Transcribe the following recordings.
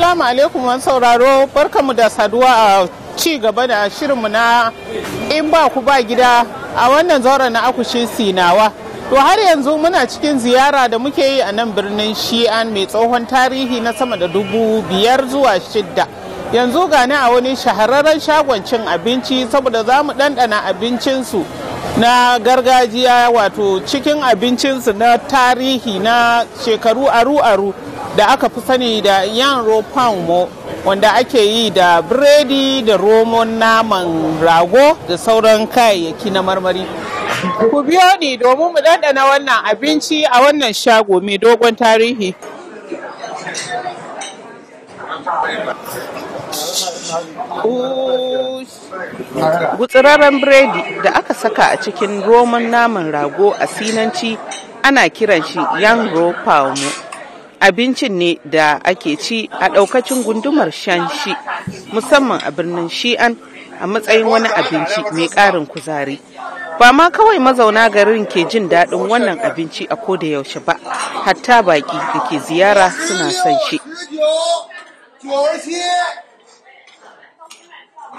Assalamu alaikum wani sauraro barkamu da saduwa a ci gaba da shirinmu na in ba ku ba gida a wannan zauren na akushin sinawa. To har yanzu muna cikin ziyara da muke yi a nan birnin Shi'an mai tsohon tarihi na sama da dubu biyar zuwa shidda. Yanzu gani a wani shahararren shagon cin abinci saboda za mu ɗanɗana abincinsu na gargajiya wato cikin abincinsu na tarihi na shekaru aru-aru da aka fi sani da yan mo wanda ake yi da biredi da romon naman rago da sauran kayayyaki na marmari. Ku biyo ni domin mu ɗanɗana wannan abinci a wannan shago mai dogon tarihi. Gutsirarren biredi da aka saka a cikin roman naman rago a sinanci ana kiran shi yan palmo. Abincin ne da ake ci a ɗaukacin gundumar shanshi musamman a birnin shi'an a matsayin wani abinci mai ƙarin kuzari. Ba ma kawai mazauna garin ke jin daɗin wannan abinci a koda yaushe ba, hatta baƙi da ke ziyara suna son shi.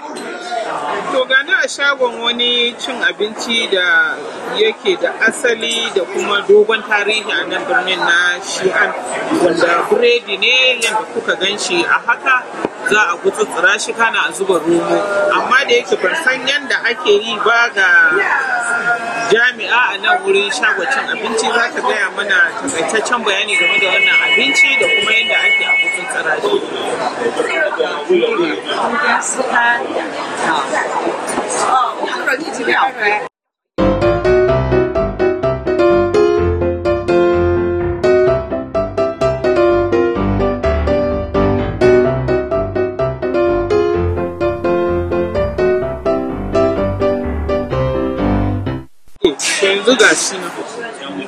To gani a shagon wani cin abinci da yake da asali da kuma dogon tarihi a nan birnin na Shi'an wanda biredi ne yadda kuka gan shi. A haka za a gutsutsura shi kana a zuba romo. Amma da yake ban san yadda ake yi ba ga jami'a a nan wurin shagon cin abinci za ta gaya mana takaitaccen bayani game da wannan abinci da kuma yadda ake a gutsutsura shi.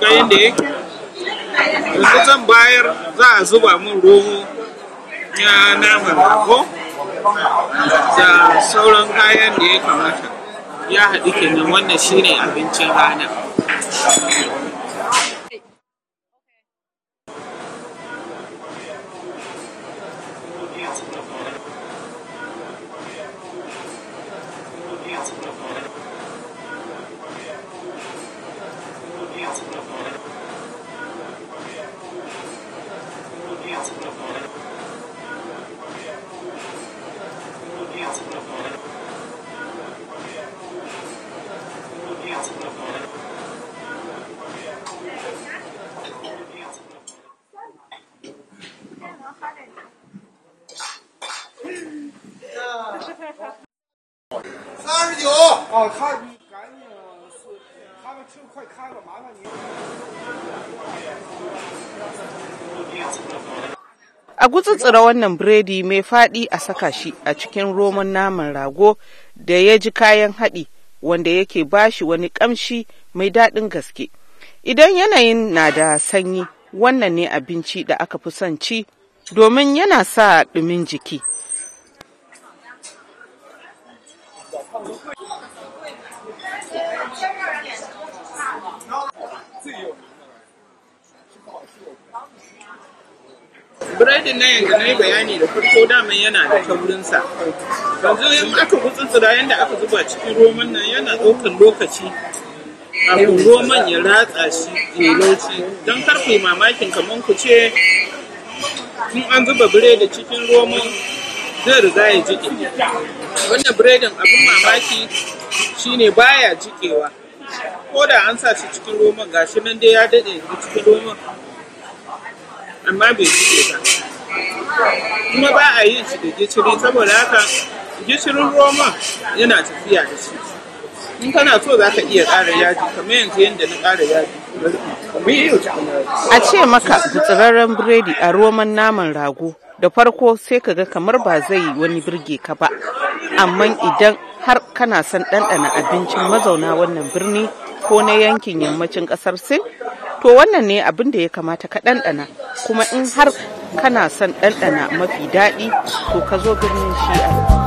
Ga yadda yake. Yanzu zan bayar za a zuba min romo ya naman rago da sauran kayan da ya kamata. Ya haɗu kenan wannan shine abincin rana. 哦，他你赶紧是，他们车快开了，麻烦你。 A gutsutsura wannan biredi mai faɗi a saka shi a cikin roman naman rago da ya ji kayan haɗi wanda yake bashi wani ƙamshi mai daɗin gaske. Idan yanayin na da sanyi, wannan ne abinci da aka fi son ci domin yana sa ɗumin jiki. biredin na yanzu na yi bayani da farko daman yana da taurinsa. Yanzu in aka gutsutsura yadda aka zuba cikin roman nan yana ɗaukar lokaci kafin roman ya ratsa shi ya lauci don ƙarfe mamakin kamar ku ce in an zuba biredi cikin roman zai riga ya jike wannan biredin abin mamaki shine baya jikewa. Ko da an sa shi cikin roman gashi nan dai ya daɗe cikin roman amma bai jike ba. Kuma ba a yin shi da gishiri saboda haka gishirin roman yana tafiya da shi. In kana so za ka iya ƙara yaji kamar yanzu yadda na ƙara yaji. A ce maka gutsirarren biredi a roman naman rago da farko sai ka ga kamar ba zai wani birge ka ba. Amma idan har kana son ɗanɗana abincin mazauna wannan birni ko na yankin yammacin ƙasar sin to wannan ne abin da ya kamata ka ɗanɗana. Kuma in har kana son ɗanɗana mafi daɗi to ka zo birnin shi'a.